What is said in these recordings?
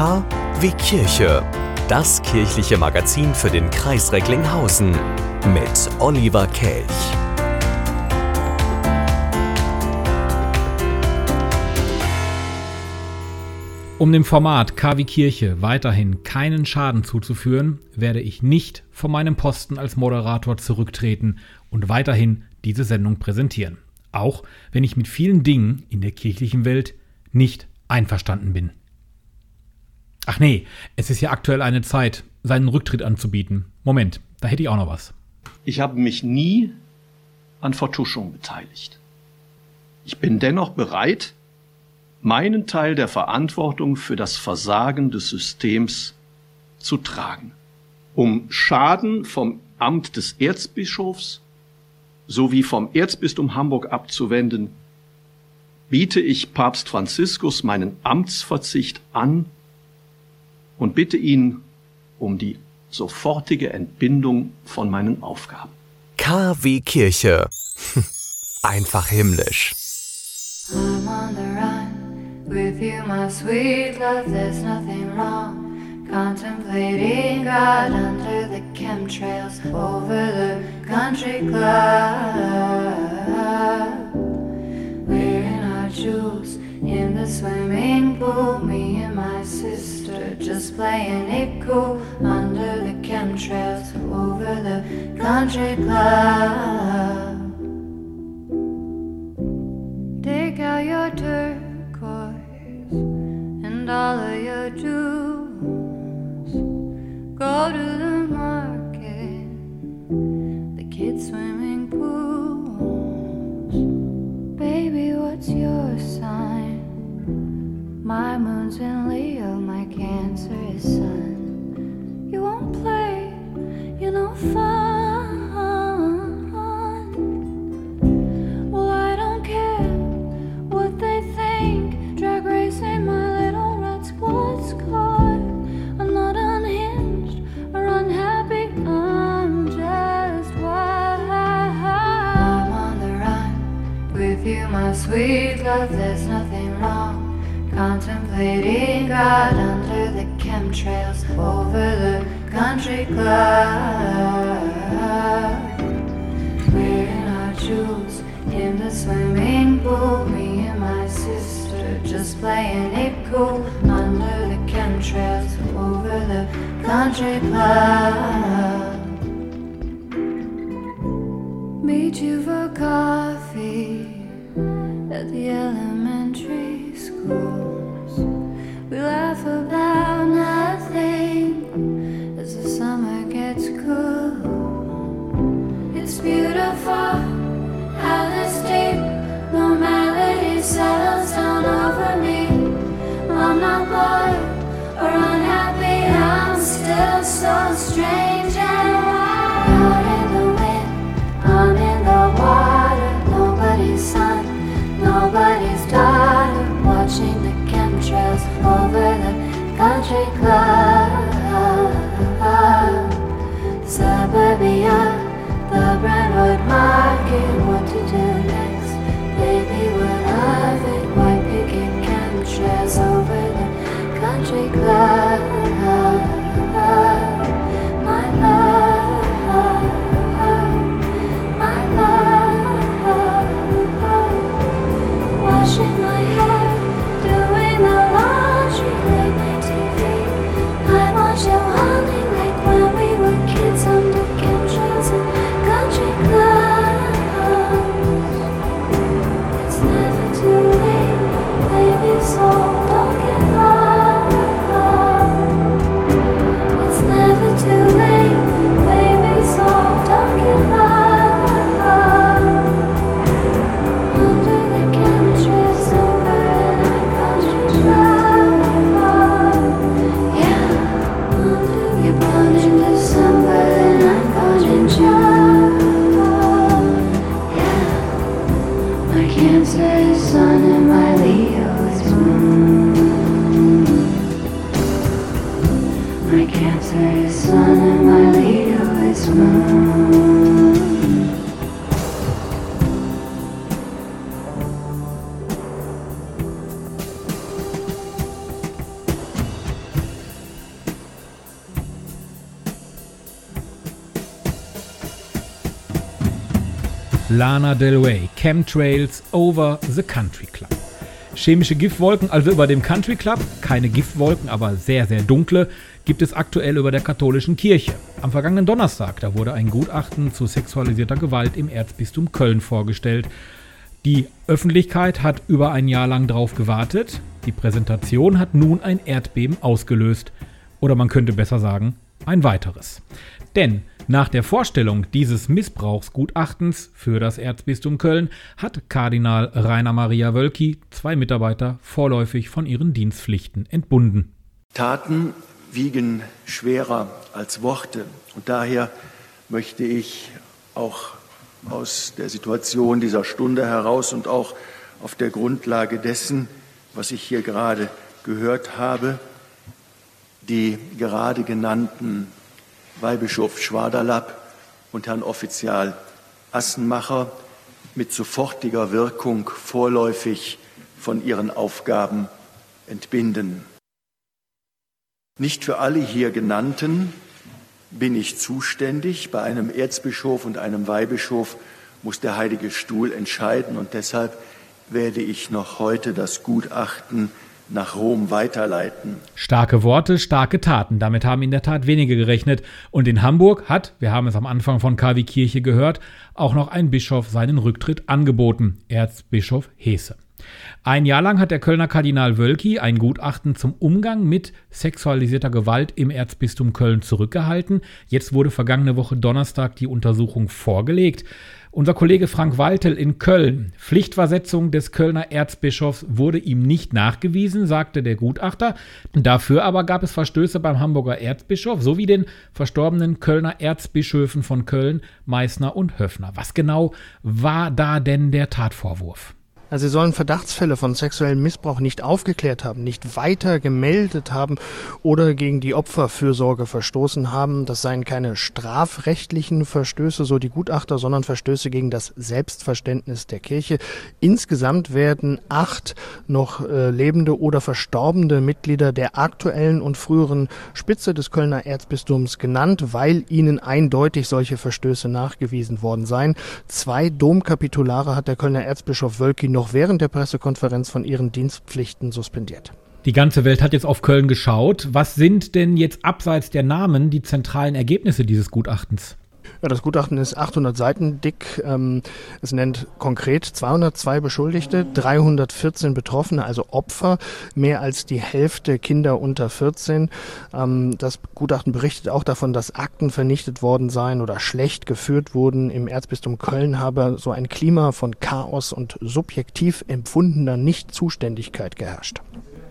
K wie Kirche. Das kirchliche Magazin für den Kreis Recklinghausen mit Oliver Kelch. Um dem Format KW Kirche weiterhin keinen Schaden zuzuführen, werde ich nicht von meinem Posten als Moderator zurücktreten und weiterhin diese Sendung präsentieren. Auch wenn ich mit vielen Dingen in der kirchlichen Welt nicht einverstanden bin. Ach nee, es ist ja aktuell eine Zeit, seinen Rücktritt anzubieten. Moment, da hätte ich auch noch was. Ich habe mich nie an Vertuschung beteiligt. Ich bin dennoch bereit, meinen Teil der Verantwortung für das Versagen des Systems zu tragen, um Schaden vom Amt des Erzbischofs sowie vom Erzbistum Hamburg abzuwenden, biete ich Papst Franziskus meinen Amtsverzicht an und bitte ihn um die sofortige Entbindung von meinen Aufgaben. KW Kirche. Einfach himmlisch. I'm on the run with you, my sweet love. There's nothing wrong. Contemplating God under the chemtrails over the country club. Wearing our jewels in the swimming pool. Me and my sister just playing it cool under the chemtrails over the country club. Take out your turquoise and all of your jewels. Go to Moon's Leo, my Cancer is Sun. You won't play, you know, fun. Well, I don't care what they think. Drag racing my little red squad scar. I'm not unhinged or unhappy. I'm just wild. I'm on the run with you, my sweet love. There's wrong. Contemplating God under the chemtrails over the country club. Wearing our jewels in the swimming pool. Me and my sister just playing it cool under the chemtrails over the country club. Meet you for coffee at the elementary We laugh about nothing as the summer gets cool. It's beautiful how this deep normality settles down over me. I'm not bored or unhappy, I'm still so strange Lana Del Rey, Chemtrails over the Country Club. Chemische Giftwolken, also über dem Country Club, keine Giftwolken, aber sehr, sehr dunkle, gibt es aktuell über der katholischen Kirche. Am vergangenen Donnerstag, da wurde ein Gutachten zu sexualisierter Gewalt im Erzbistum Köln vorgestellt. Die Öffentlichkeit hat über ein Jahr lang drauf gewartet. Die Präsentation hat nun ein Erdbeben ausgelöst. Oder man könnte besser sagen, ein weiteres. Denn nach der Vorstellung dieses Missbrauchsgutachtens für das Erzbistum Köln hat Kardinal Rainer Maria Wölki zwei Mitarbeiter vorläufig von ihren Dienstpflichten entbunden. Taten wiegen schwerer als Worte. Und daher möchte ich auch aus der Situation dieser Stunde heraus und auch auf der Grundlage dessen, was ich hier gerade gehört habe, die gerade genannten Weihbischof Schwaderlapp und Herrn Offizial Assenmacher mit sofortiger Wirkung vorläufig von ihren Aufgaben entbinden. Nicht für alle hier genannten bin ich zuständig. Bei einem Erzbischof und einem Weihbischof muss der Heilige Stuhl entscheiden und deshalb werde ich noch heute das Gutachten nach Rom weiterleiten. Starke Worte, starke Taten. Damit haben in der Tat wenige gerechnet. Und in Hamburg hat, wir haben es am Anfang von KW Kirche gehört, auch noch ein Bischof seinen Rücktritt angeboten, Erzbischof Hese. Ein Jahr lang hat der Kölner Kardinal Wölki ein Gutachten zum Umgang mit sexualisierter Gewalt im Erzbistum Köln zurückgehalten. Jetzt wurde vergangene Woche Donnerstag die Untersuchung vorgelegt. Unser Kollege Frank Waltel in Köln. Pflichtversetzung des Kölner Erzbischofs wurde ihm nicht nachgewiesen, sagte der Gutachter. Dafür aber gab es Verstöße beim Hamburger Erzbischof sowie den verstorbenen Kölner Erzbischöfen von Köln, Meißner und Höfner. Was genau war da denn der Tatvorwurf? Also sie sollen Verdachtsfälle von sexuellem Missbrauch nicht aufgeklärt haben, nicht weiter gemeldet haben oder gegen die Opferfürsorge verstoßen haben. Das seien keine strafrechtlichen Verstöße, so die Gutachter, sondern Verstöße gegen das Selbstverständnis der Kirche. Insgesamt werden acht noch äh, lebende oder verstorbene Mitglieder der aktuellen und früheren Spitze des Kölner Erzbistums genannt, weil ihnen eindeutig solche Verstöße nachgewiesen worden seien. Zwei Domkapitulare hat der Kölner Erzbischof Wölki noch noch während der Pressekonferenz von ihren Dienstpflichten suspendiert. Die ganze Welt hat jetzt auf Köln geschaut. Was sind denn jetzt abseits der Namen die zentralen Ergebnisse dieses Gutachtens? Ja, das Gutachten ist 800 Seiten dick. Ähm, es nennt konkret 202 Beschuldigte, 314 Betroffene, also Opfer, mehr als die Hälfte Kinder unter 14. Ähm, das Gutachten berichtet auch davon, dass Akten vernichtet worden seien oder schlecht geführt wurden. Im Erzbistum Köln habe so ein Klima von Chaos und subjektiv empfundener Nichtzuständigkeit geherrscht.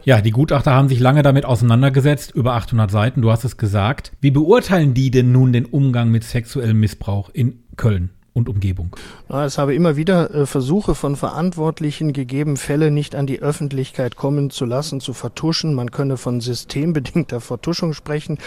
Ja, die Gutachter haben sich lange damit auseinandergesetzt, über 800 Seiten, du hast es gesagt. Wie beurteilen die denn nun den Umgang mit sexuellem Missbrauch in Köln? Und Umgebung. Es habe immer wieder äh, Versuche von Verantwortlichen gegeben, Fälle nicht an die Öffentlichkeit kommen zu lassen, zu vertuschen. Man könne von systembedingter Vertuschung sprechen.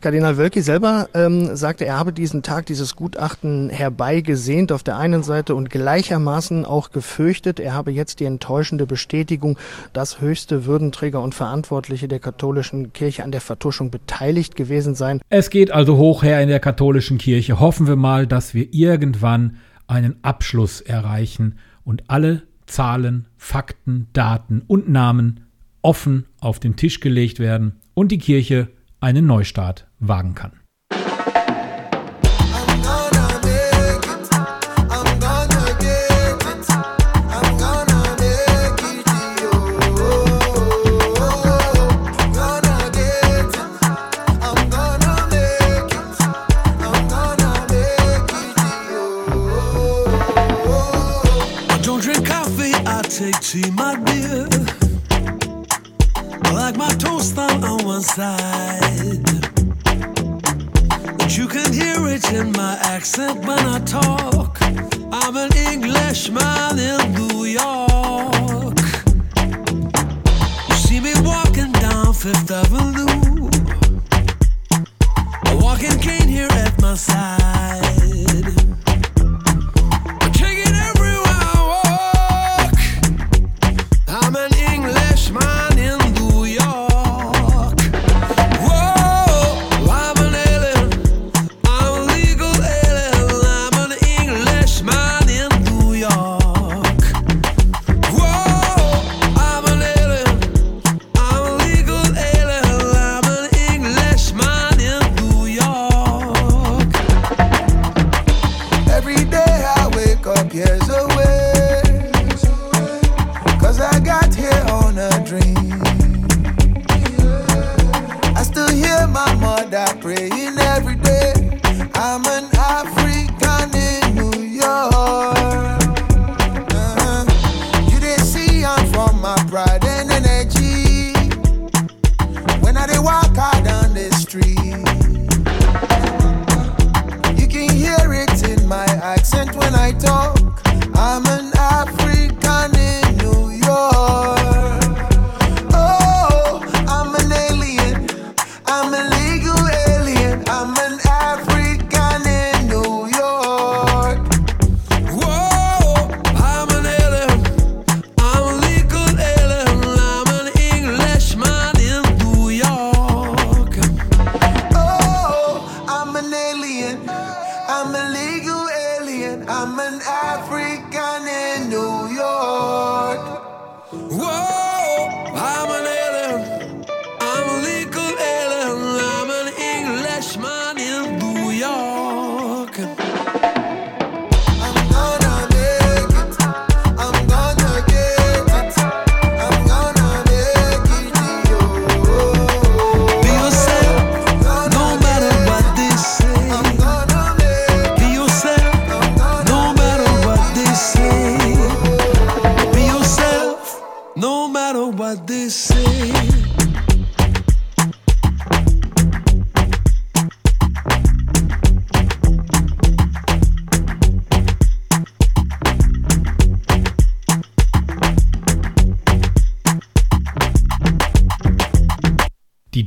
Kardinal Wölki selber ähm, sagte, er habe diesen Tag, dieses Gutachten herbeigesehnt auf der einen Seite und gleichermaßen auch gefürchtet. Er habe jetzt die enttäuschende Bestätigung, dass höchste Würdenträger und Verantwortliche der katholischen Kirche an der Vertuschung beteiligt gewesen seien. Es geht also hoch her in der katholischen Kirche. Hoffen wir mal, dass wir irgendwann irgendwann einen Abschluss erreichen und alle Zahlen, Fakten, Daten und Namen offen auf den Tisch gelegt werden und die Kirche einen Neustart wagen kann. Toast on, on one side. But you can hear it in my accent when I talk. I'm an Englishman in New York. You see me walking down Fifth Avenue. A walking cane here at my side. What they say.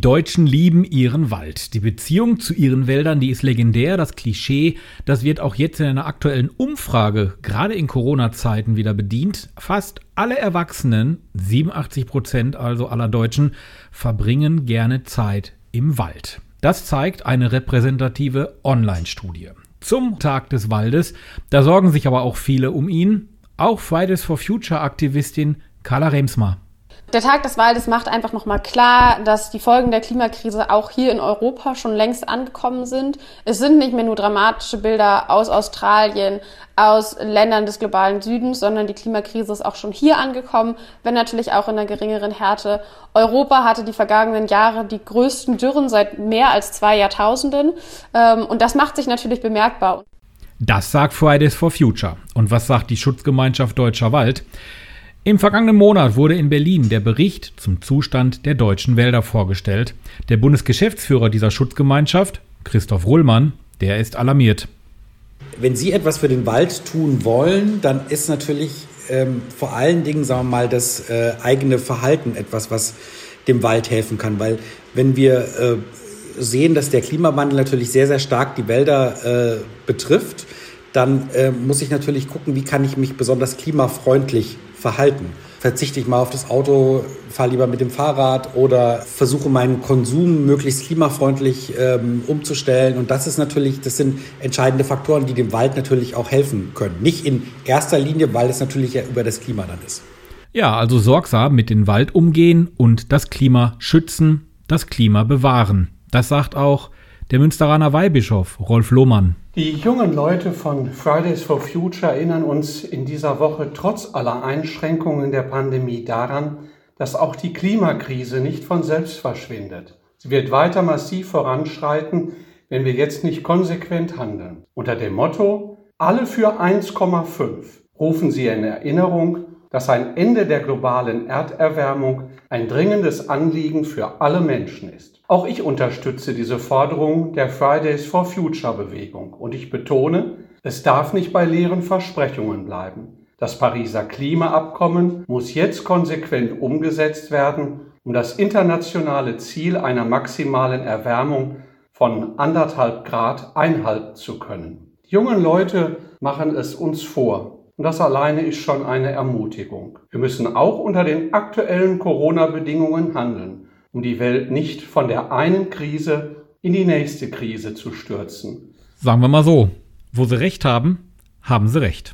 Die Deutschen lieben ihren Wald. Die Beziehung zu ihren Wäldern, die ist legendär. Das Klischee, das wird auch jetzt in einer aktuellen Umfrage, gerade in Corona-Zeiten, wieder bedient. Fast alle Erwachsenen, 87 Prozent also aller Deutschen, verbringen gerne Zeit im Wald. Das zeigt eine repräsentative Online-Studie. Zum Tag des Waldes, da sorgen sich aber auch viele um ihn. Auch Fridays for Future-Aktivistin Carla Remsmar. Der Tag des Waldes macht einfach nochmal klar, dass die Folgen der Klimakrise auch hier in Europa schon längst angekommen sind. Es sind nicht mehr nur dramatische Bilder aus Australien, aus Ländern des globalen Südens, sondern die Klimakrise ist auch schon hier angekommen, wenn natürlich auch in einer geringeren Härte. Europa hatte die vergangenen Jahre die größten Dürren seit mehr als zwei Jahrtausenden. Ähm, Und das macht sich natürlich bemerkbar. Das sagt Fridays for Future. Und was sagt die Schutzgemeinschaft Deutscher Wald? Im vergangenen Monat wurde in Berlin der Bericht zum Zustand der deutschen Wälder vorgestellt. Der Bundesgeschäftsführer dieser Schutzgemeinschaft, Christoph Rullmann, der ist alarmiert. Wenn Sie etwas für den Wald tun wollen, dann ist natürlich ähm, vor allen Dingen, sagen wir mal, das äh, eigene Verhalten etwas, was dem Wald helfen kann. Weil wenn wir äh, sehen, dass der Klimawandel natürlich sehr, sehr stark die Wälder äh, betrifft, dann äh, muss ich natürlich gucken, wie kann ich mich besonders klimafreundlich verhalten. Verzichte ich mal auf das Auto, fahre lieber mit dem Fahrrad oder versuche meinen Konsum möglichst klimafreundlich ähm, umzustellen. Und das ist natürlich, das sind entscheidende Faktoren, die dem Wald natürlich auch helfen können. Nicht in erster Linie, weil es natürlich ja über das Klima dann ist. Ja, also sorgsam mit dem Wald umgehen und das Klima schützen, das Klima bewahren. Das sagt auch der Münsteraner Weihbischof Rolf Lohmann. Die jungen Leute von Fridays for Future erinnern uns in dieser Woche trotz aller Einschränkungen der Pandemie daran, dass auch die Klimakrise nicht von selbst verschwindet. Sie wird weiter massiv voranschreiten, wenn wir jetzt nicht konsequent handeln. Unter dem Motto Alle für 1,5 rufen sie in Erinnerung, dass ein Ende der globalen Erderwärmung ein dringendes Anliegen für alle Menschen ist. Auch ich unterstütze diese Forderung der Fridays for Future Bewegung und ich betone, es darf nicht bei leeren Versprechungen bleiben. Das Pariser Klimaabkommen muss jetzt konsequent umgesetzt werden, um das internationale Ziel einer maximalen Erwärmung von anderthalb Grad einhalten zu können. Die jungen Leute machen es uns vor und das alleine ist schon eine Ermutigung. Wir müssen auch unter den aktuellen Corona-Bedingungen handeln, um die Welt nicht von der einen Krise in die nächste Krise zu stürzen. Sagen wir mal so, wo sie recht haben, haben sie recht.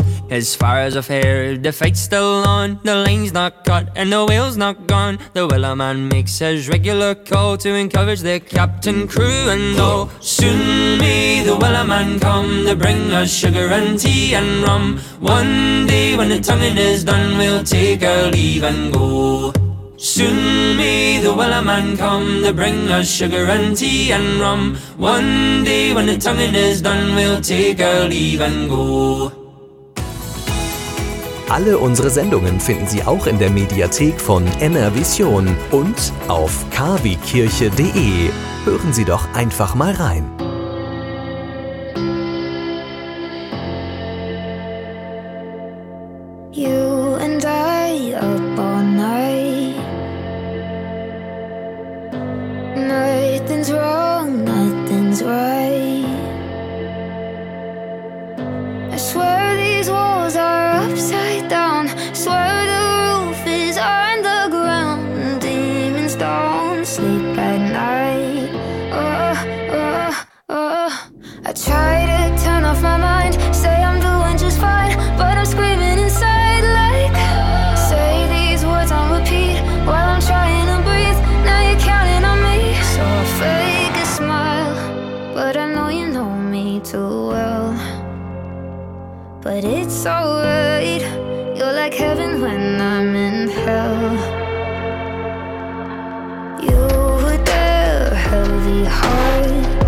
As far as I've heard, the fight's still on. The lane's not cut and the whale's not gone. The Wellerman makes his regular call to encourage the captain, crew, and all. Soon may the Wellerman come to bring us sugar and tea and rum. One day when the tonguing is done, we'll take our leave and go. Soon may the Wellerman come to bring us sugar and tea and rum. One day when the tonguing is done, we'll take our leave and go. Alle unsere Sendungen finden Sie auch in der Mediathek von NRVision und auf kwkirche.de. Hören Sie doch einfach mal rein. It's alright, you're like heaven when I'm in hell. You were there, heavy heart.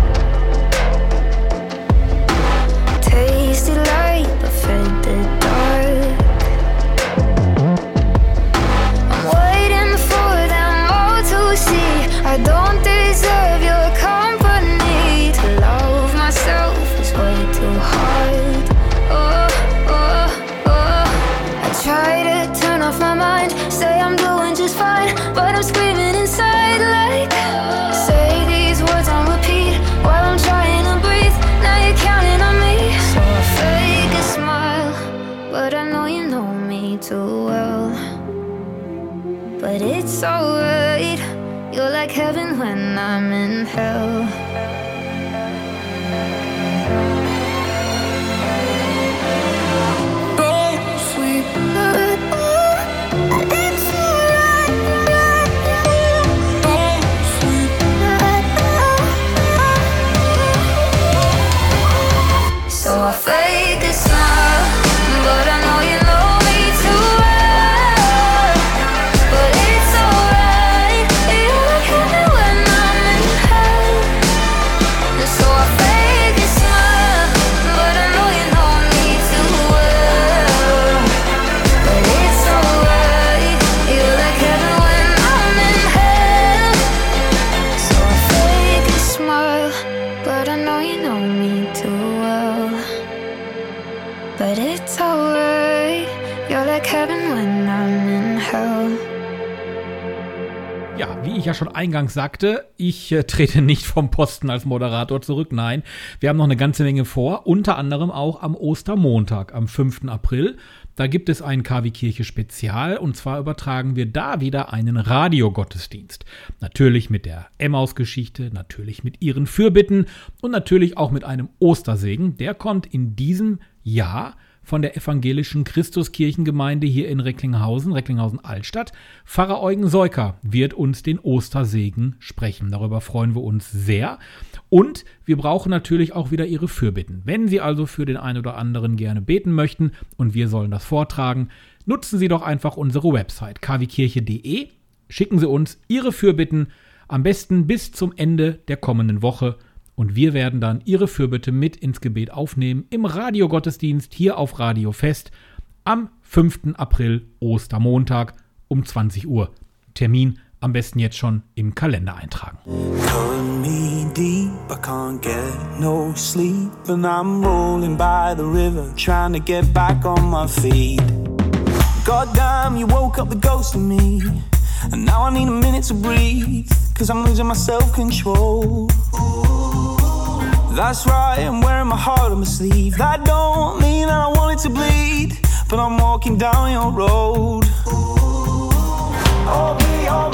Ja, wie ich ja schon eingangs sagte, ich äh, trete nicht vom Posten als Moderator zurück. Nein, wir haben noch eine ganze Menge vor, unter anderem auch am Ostermontag, am 5. April. Da gibt es ein KW Kirche Spezial und zwar übertragen wir da wieder einen Radiogottesdienst. Natürlich mit der Emmaus-Geschichte, natürlich mit ihren Fürbitten und natürlich auch mit einem Ostersegen. Der kommt in diesem Jahr von der evangelischen Christuskirchengemeinde hier in Recklinghausen, Recklinghausen-Altstadt. Pfarrer Eugen Seuker wird uns den Ostersegen sprechen. Darüber freuen wir uns sehr. Und wir brauchen natürlich auch wieder Ihre Fürbitten. Wenn Sie also für den einen oder anderen gerne beten möchten und wir sollen das vortragen, nutzen Sie doch einfach unsere Website kwkirche.de. Schicken Sie uns Ihre Fürbitten am besten bis zum Ende der kommenden Woche und wir werden dann Ihre Fürbitte mit ins Gebet aufnehmen im Radiogottesdienst hier auf Radio Fest am 5. April Ostermontag um 20 Uhr. Termin am besten jetzt schon im Kalender eintragen. Deep, I can't get no sleep, and I'm rolling by the river, trying to get back on my feet. Goddamn, you woke up the ghost in me, and now I need a minute to breathe, cause I'm losing my self control. That's right, I'm wearing my heart on my sleeve. That don't mean that I want it to bleed, but I'm walking down your road. Oh, be alright. I've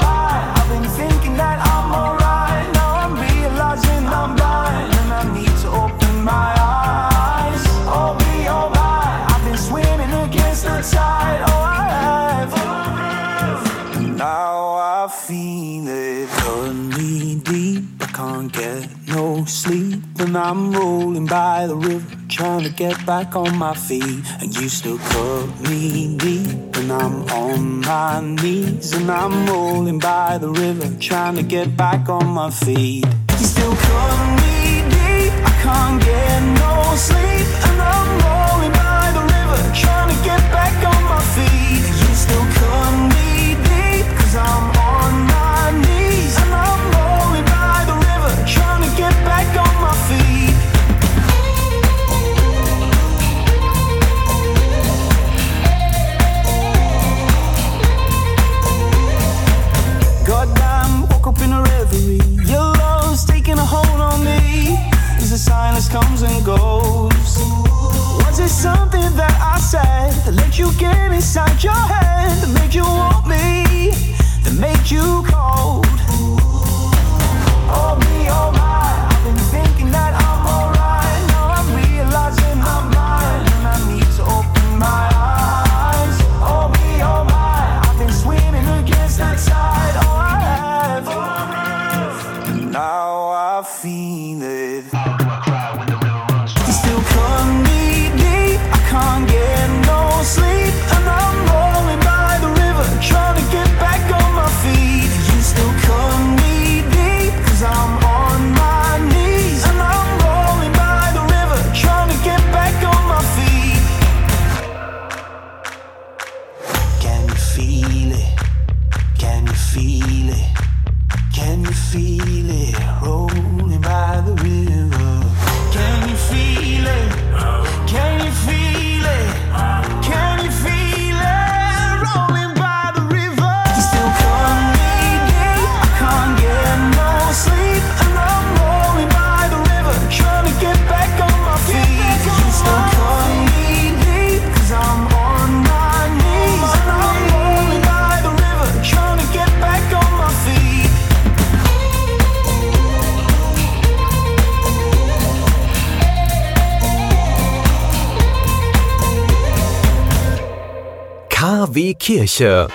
sleep, I'm rolling by the river, trying to get back on my feet. And you still cut me deep, and I'm on my knees, and I'm rolling by the river, trying to get back on my feet. You still cut me deep, I can't get no sleep, and I'm rolling by the river, trying to get back on my feet. You still cut me deep, cause I'm silence comes and goes. Was it something that I said that let you get inside your head, that made you want me, that made you cold? Oh, Kirche.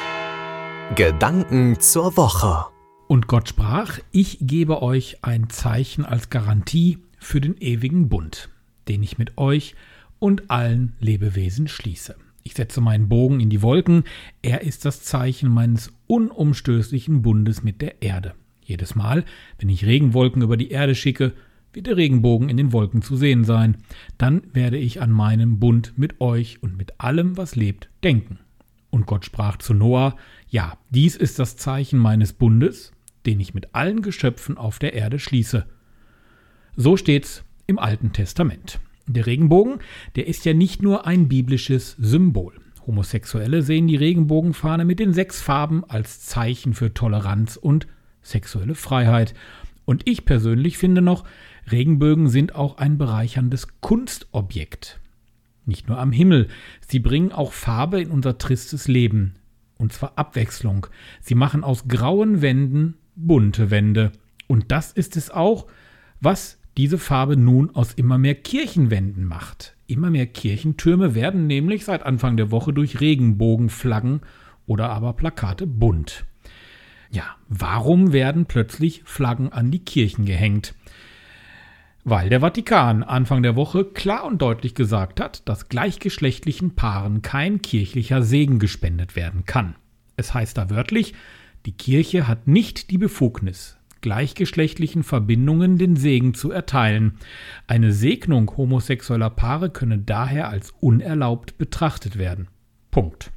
Gedanken zur Woche. Und Gott sprach, ich gebe euch ein Zeichen als Garantie für den ewigen Bund, den ich mit euch und allen Lebewesen schließe. Ich setze meinen Bogen in die Wolken, er ist das Zeichen meines unumstößlichen Bundes mit der Erde. Jedes Mal, wenn ich Regenwolken über die Erde schicke, wird der Regenbogen in den Wolken zu sehen sein. Dann werde ich an meinen Bund mit euch und mit allem, was lebt, denken. Und Gott sprach zu Noah, ja, dies ist das Zeichen meines Bundes, den ich mit allen Geschöpfen auf der Erde schließe. So steht's im Alten Testament. Der Regenbogen, der ist ja nicht nur ein biblisches Symbol. Homosexuelle sehen die Regenbogenfahne mit den sechs Farben als Zeichen für Toleranz und sexuelle Freiheit. Und ich persönlich finde noch, Regenbögen sind auch ein bereicherndes Kunstobjekt. Nicht nur am Himmel, sie bringen auch Farbe in unser tristes Leben. Und zwar Abwechslung. Sie machen aus grauen Wänden bunte Wände. Und das ist es auch, was diese Farbe nun aus immer mehr Kirchenwänden macht. Immer mehr Kirchentürme werden nämlich seit Anfang der Woche durch Regenbogenflaggen oder aber Plakate bunt. Ja, warum werden plötzlich Flaggen an die Kirchen gehängt? Weil der Vatikan Anfang der Woche klar und deutlich gesagt hat, dass gleichgeschlechtlichen Paaren kein kirchlicher Segen gespendet werden kann. Es heißt da wörtlich, die Kirche hat nicht die Befugnis, gleichgeschlechtlichen Verbindungen den Segen zu erteilen. Eine Segnung homosexueller Paare könne daher als unerlaubt betrachtet werden. Punkt.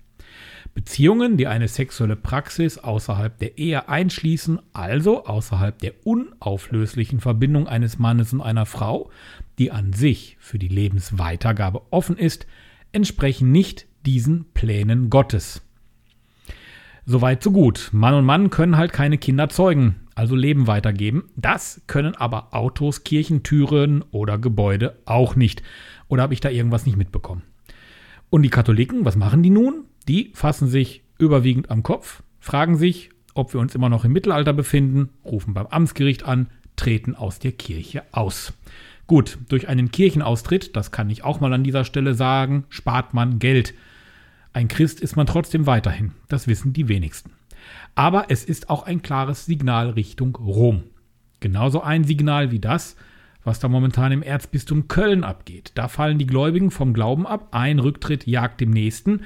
Beziehungen, die eine sexuelle Praxis außerhalb der Ehe einschließen, also außerhalb der unauflöslichen Verbindung eines Mannes und einer Frau, die an sich für die Lebensweitergabe offen ist, entsprechen nicht diesen Plänen Gottes. Soweit so gut. Mann und Mann können halt keine Kinder zeugen, also Leben weitergeben. Das können aber Autos, Kirchentüren oder Gebäude auch nicht. Oder habe ich da irgendwas nicht mitbekommen? Und die Katholiken, was machen die nun? Die fassen sich überwiegend am Kopf, fragen sich, ob wir uns immer noch im Mittelalter befinden, rufen beim Amtsgericht an, treten aus der Kirche aus. Gut, durch einen Kirchenaustritt, das kann ich auch mal an dieser Stelle sagen, spart man Geld. Ein Christ ist man trotzdem weiterhin, das wissen die wenigsten. Aber es ist auch ein klares Signal Richtung Rom. Genauso ein Signal wie das, was da momentan im Erzbistum Köln abgeht. Da fallen die Gläubigen vom Glauben ab, ein Rücktritt jagt dem nächsten,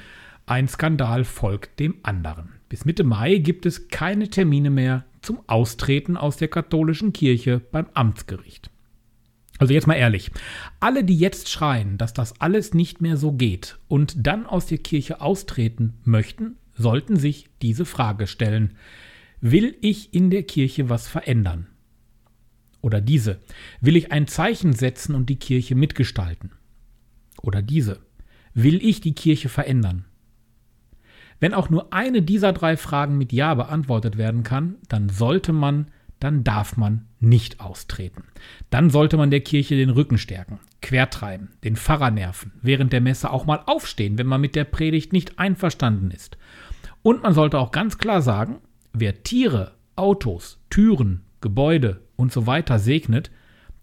ein Skandal folgt dem anderen. Bis Mitte Mai gibt es keine Termine mehr zum Austreten aus der katholischen Kirche beim Amtsgericht. Also jetzt mal ehrlich, alle, die jetzt schreien, dass das alles nicht mehr so geht und dann aus der Kirche austreten möchten, sollten sich diese Frage stellen. Will ich in der Kirche was verändern? Oder diese. Will ich ein Zeichen setzen und die Kirche mitgestalten? Oder diese. Will ich die Kirche verändern? Wenn auch nur eine dieser drei Fragen mit Ja beantwortet werden kann, dann sollte man, dann darf man nicht austreten. Dann sollte man der Kirche den Rücken stärken, quertreiben, den Pfarrer nerven, während der Messe auch mal aufstehen, wenn man mit der Predigt nicht einverstanden ist. Und man sollte auch ganz klar sagen, wer Tiere, Autos, Türen, Gebäude und so weiter segnet,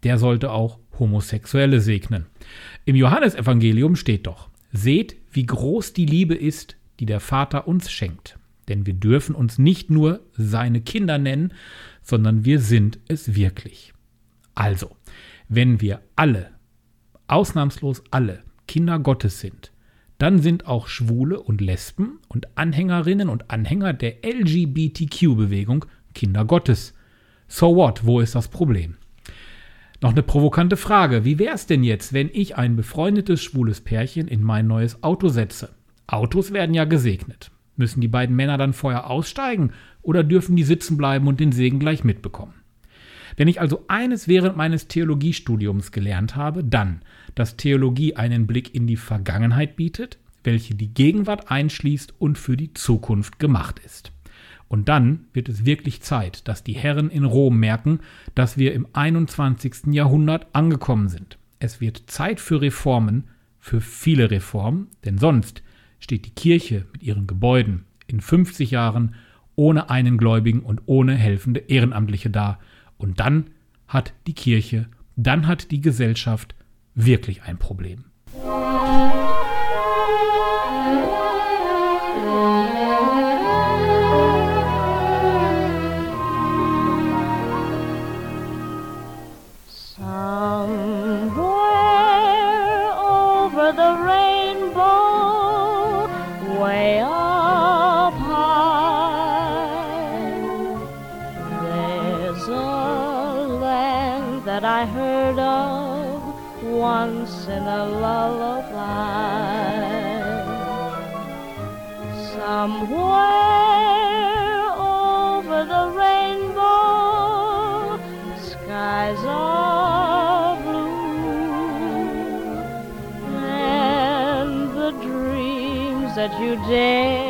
der sollte auch Homosexuelle segnen. Im Johannesevangelium steht doch, seht, wie groß die Liebe ist, die der Vater uns schenkt. Denn wir dürfen uns nicht nur seine Kinder nennen, sondern wir sind es wirklich. Also, wenn wir alle, ausnahmslos alle, Kinder Gottes sind, dann sind auch Schwule und Lesben und Anhängerinnen und Anhänger der LGBTQ-Bewegung Kinder Gottes. So what? Wo ist das Problem? Noch eine provokante Frage. Wie wäre es denn jetzt, wenn ich ein befreundetes schwules Pärchen in mein neues Auto setze? Autos werden ja gesegnet. Müssen die beiden Männer dann vorher aussteigen oder dürfen die sitzen bleiben und den Segen gleich mitbekommen? Wenn ich also eines während meines Theologiestudiums gelernt habe, dann, dass Theologie einen Blick in die Vergangenheit bietet, welche die Gegenwart einschließt und für die Zukunft gemacht ist. Und dann wird es wirklich Zeit, dass die Herren in Rom merken, dass wir im 21. Jahrhundert angekommen sind. Es wird Zeit für Reformen, für viele Reformen, denn sonst steht die Kirche mit ihren Gebäuden in 50 Jahren ohne einen Gläubigen und ohne helfende Ehrenamtliche da. Und dann hat die Kirche, dann hat die Gesellschaft wirklich ein Problem. Once in a lullaby. Somewhere over the rainbow, skies are blue, and the dreams that you dare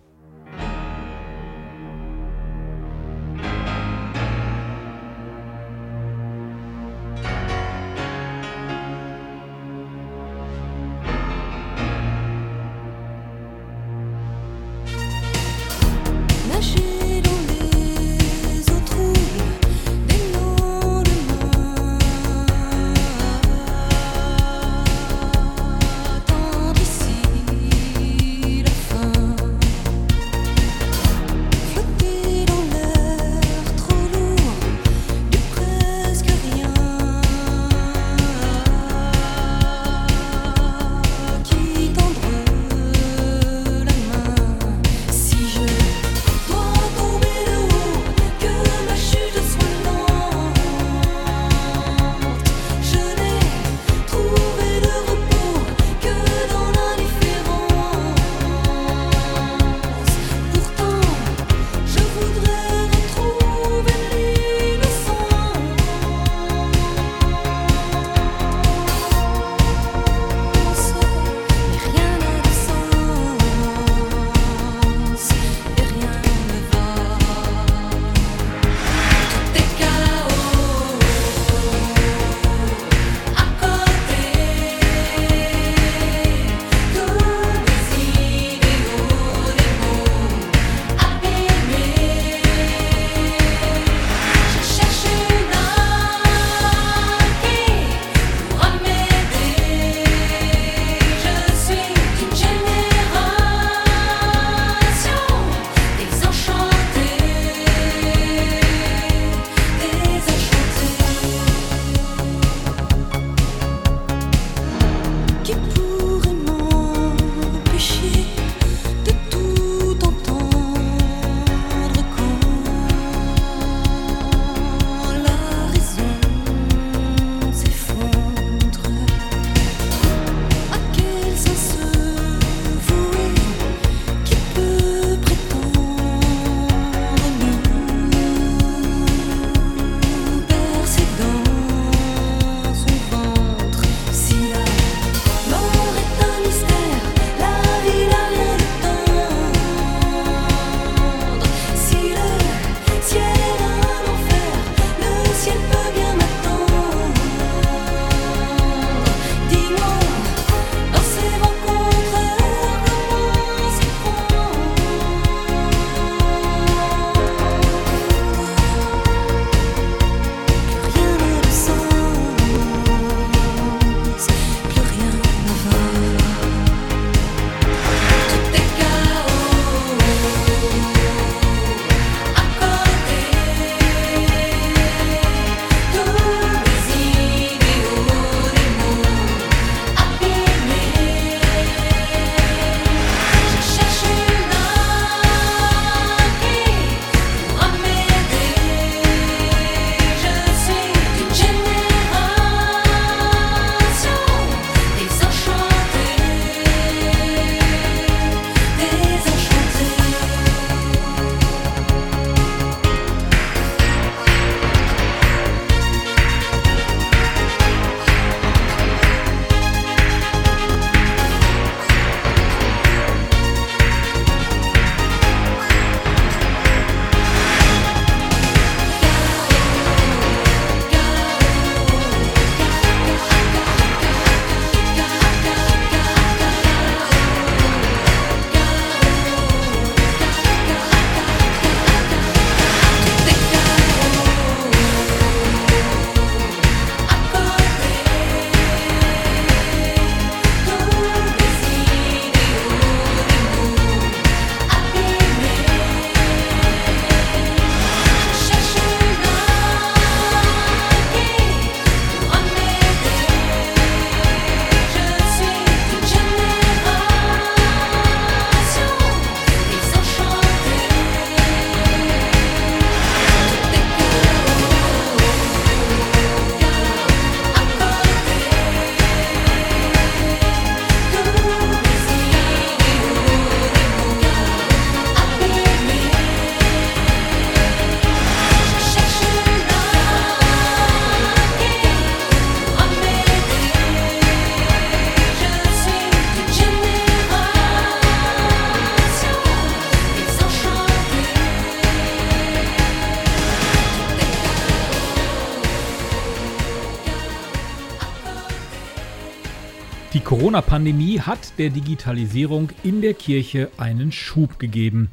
Die Corona-Pandemie hat der Digitalisierung in der Kirche einen Schub gegeben.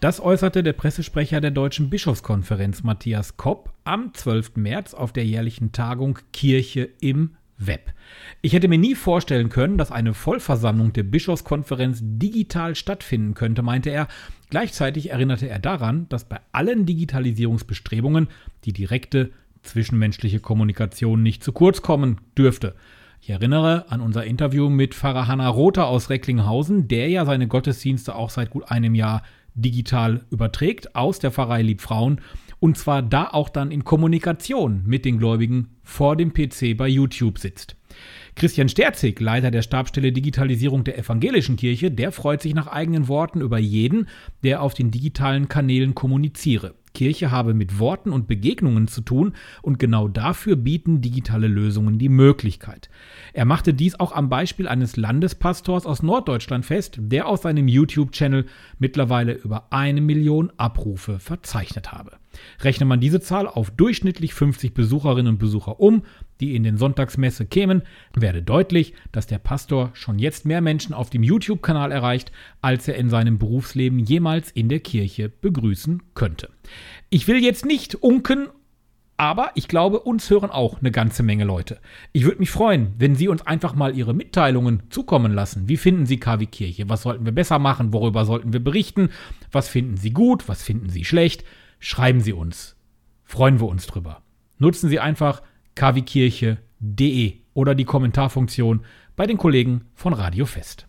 Das äußerte der Pressesprecher der Deutschen Bischofskonferenz Matthias Kopp am 12. März auf der jährlichen Tagung Kirche im Web. Ich hätte mir nie vorstellen können, dass eine Vollversammlung der Bischofskonferenz digital stattfinden könnte, meinte er. Gleichzeitig erinnerte er daran, dass bei allen Digitalisierungsbestrebungen die direkte zwischenmenschliche Kommunikation nicht zu kurz kommen dürfte. Ich erinnere an unser Interview mit Pfarrer Hanna Rother aus Recklinghausen, der ja seine Gottesdienste auch seit gut einem Jahr digital überträgt aus der Pfarrei Liebfrauen und zwar da auch dann in Kommunikation mit den Gläubigen vor dem PC bei YouTube sitzt. Christian Sterzig, Leiter der Stabstelle Digitalisierung der Evangelischen Kirche, der freut sich nach eigenen Worten über jeden, der auf den digitalen Kanälen kommuniziere. Kirche habe mit Worten und Begegnungen zu tun und genau dafür bieten digitale Lösungen die Möglichkeit. Er machte dies auch am Beispiel eines Landespastors aus Norddeutschland fest, der aus seinem YouTube-Channel mittlerweile über eine Million Abrufe verzeichnet habe. Rechne man diese Zahl auf durchschnittlich 50 Besucherinnen und Besucher um, die in den Sonntagsmesse kämen, werde deutlich, dass der Pastor schon jetzt mehr Menschen auf dem YouTube-Kanal erreicht, als er in seinem Berufsleben jemals in der Kirche begrüßen könnte. Ich will jetzt nicht unken aber ich glaube, uns hören auch eine ganze Menge Leute. Ich würde mich freuen, wenn Sie uns einfach mal Ihre Mitteilungen zukommen lassen. Wie finden Sie KW Kirche? Was sollten wir besser machen? Worüber sollten wir berichten? Was finden Sie gut? Was finden Sie schlecht? Schreiben Sie uns. Freuen wir uns drüber. Nutzen Sie einfach kwkirche.de oder die Kommentarfunktion bei den Kollegen von Radio Fest.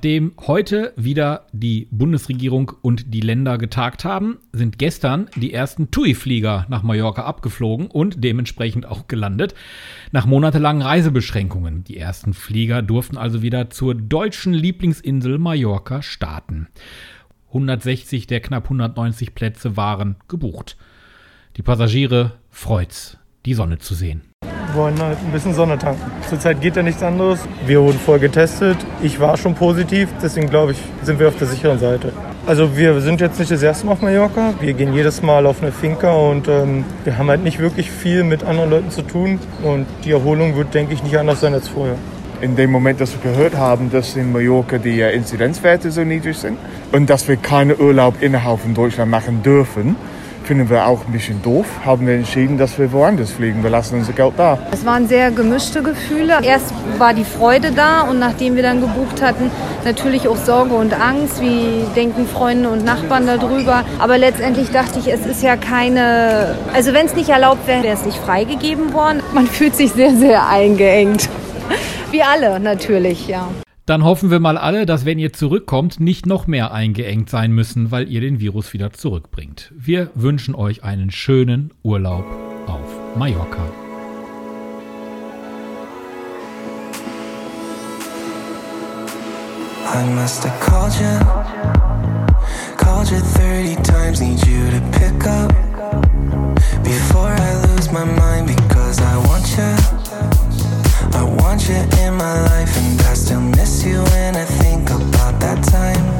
Nachdem heute wieder die Bundesregierung und die Länder getagt haben, sind gestern die ersten TUI-Flieger nach Mallorca abgeflogen und dementsprechend auch gelandet. Nach monatelangen Reisebeschränkungen. Die ersten Flieger durften also wieder zur deutschen Lieblingsinsel Mallorca starten. 160 der knapp 190 Plätze waren gebucht. Die Passagiere freut's, die Sonne zu sehen. Wollen halt ein bisschen Sonne tanken. Zurzeit geht ja nichts anderes. Wir wurden voll getestet. Ich war schon positiv, deswegen glaube ich, sind wir auf der sicheren Seite. Also wir sind jetzt nicht das erste Mal auf Mallorca. Wir gehen jedes Mal auf eine Finca und ähm, wir haben halt nicht wirklich viel mit anderen Leuten zu tun. Und die Erholung wird, denke ich, nicht anders sein als vorher. in dem Moment, dass wir gehört haben, dass in Mallorca die äh, Inzidenzwerte so niedrig sind und dass wir keinen Urlaub innerhalb von Deutschland machen dürfen, finden wir auch ein bisschen doof. Haben wir entschieden, dass wir woanders fliegen. Wir lassen unser Geld da. Es waren sehr gemischte Gefühle. Erst war die Freude da und nachdem wir dann gebucht hatten, natürlich auch Sorge und Angst. Wie denken Freunde und Nachbarn darüber? Aber letztendlich dachte ich, es ist ja keine. Also, wenn es nicht erlaubt wäre, wäre es nicht freigegeben worden. Man fühlt sich sehr, sehr eingeengt. Wie alle natürlich, ja. Dann hoffen wir mal alle, dass wenn ihr zurückkommt, nicht noch mehr eingeengt sein müssen, weil ihr den Virus wieder zurückbringt. Wir wünschen euch einen schönen Urlaub auf Mallorca. I must have called you, called you 30 times, need you to pick up before I lose my mind because I want you. I want you in my life, and I still miss you when I think about that time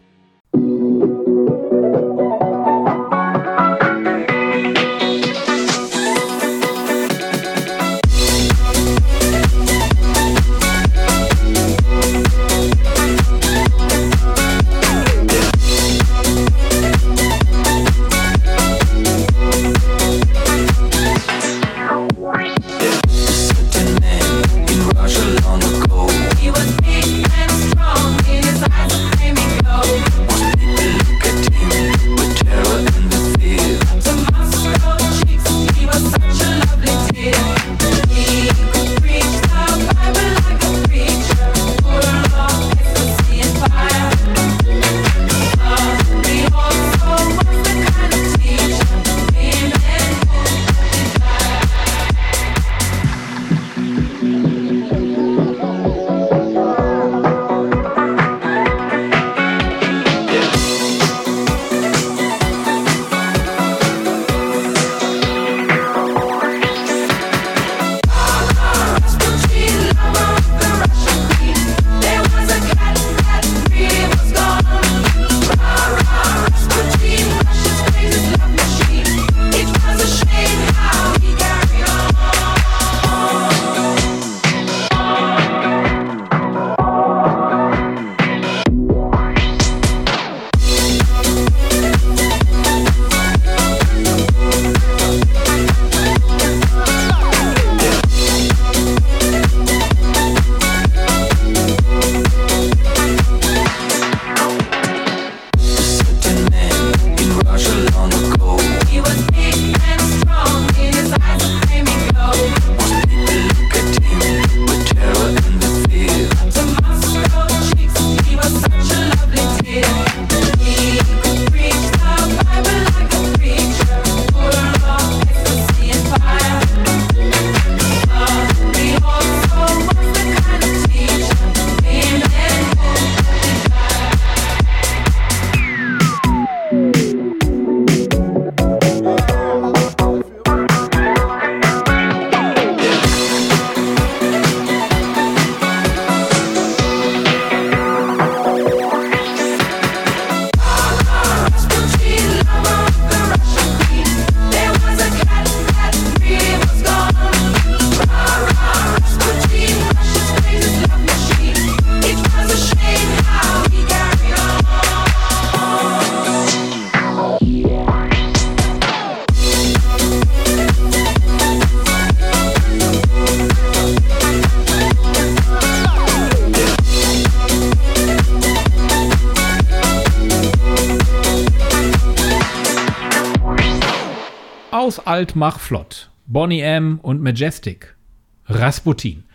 alt mach flott. Bonnie M. und Majestic. Rasputin.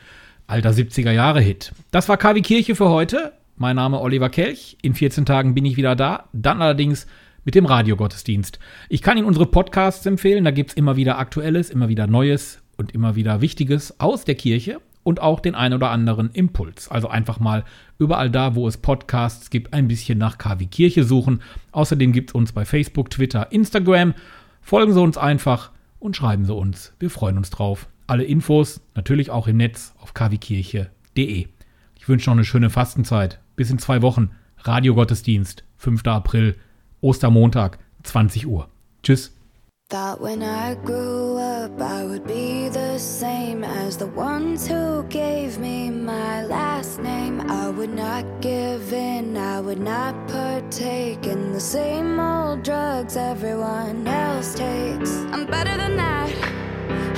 Alter 70er Jahre Hit. Das war KW Kirche für heute. Mein Name Oliver Kelch. In 14 Tagen bin ich wieder da. Dann allerdings mit dem Radiogottesdienst. Ich kann Ihnen unsere Podcasts empfehlen. Da gibt es immer wieder Aktuelles, immer wieder Neues und immer wieder Wichtiges aus der Kirche und auch den ein oder anderen Impuls. Also einfach mal überall da, wo es Podcasts gibt, ein bisschen nach KW Kirche suchen. Außerdem gibt es uns bei Facebook, Twitter, Instagram. Folgen Sie uns einfach und schreiben Sie uns. Wir freuen uns drauf. Alle Infos natürlich auch im Netz auf kwkirche.de. Ich wünsche noch eine schöne Fastenzeit. Bis in zwei Wochen. Radiogottesdienst, 5. April, Ostermontag, 20 Uhr. Tschüss. Thought when I grew up I would be the same as the ones who gave me my last name. I would not give in, I would not partake in the same old drugs everyone else takes. I'm better than that,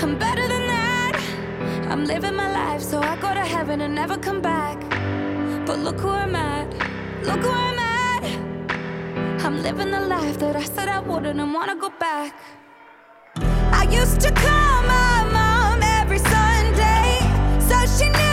I'm better than that. I'm living my life so I go to heaven and never come back. But look who I'm at, look who I'm at. I'm living the life that I said I wouldn't and wanna go back used to call my mom every Sunday, so she knew.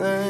same.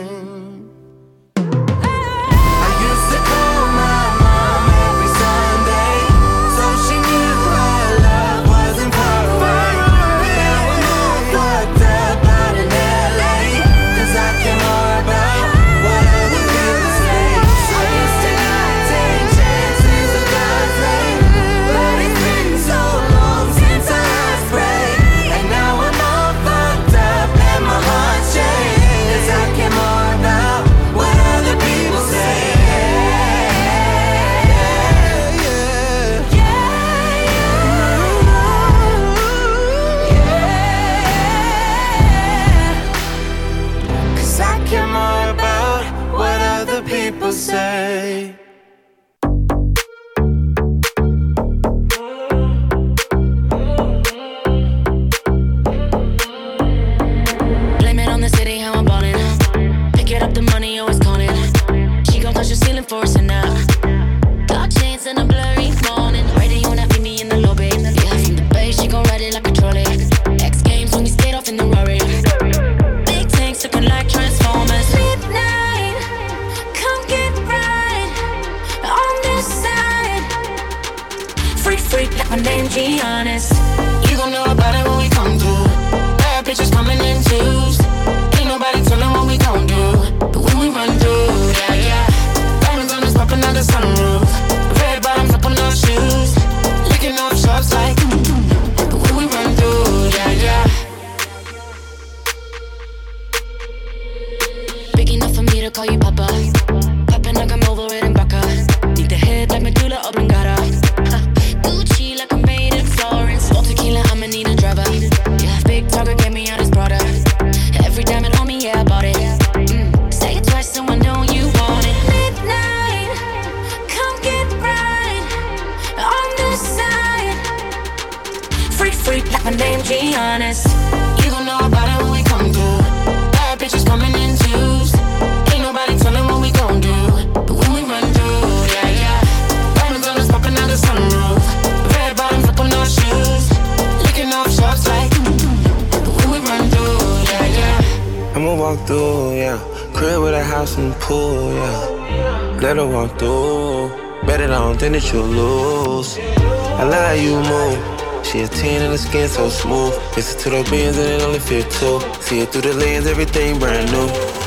me to call you Papa. you lose. I love how you move. She a 10 and the skin so smooth. Listen to the bands and it only fit two. See it through the lens, everything brand new.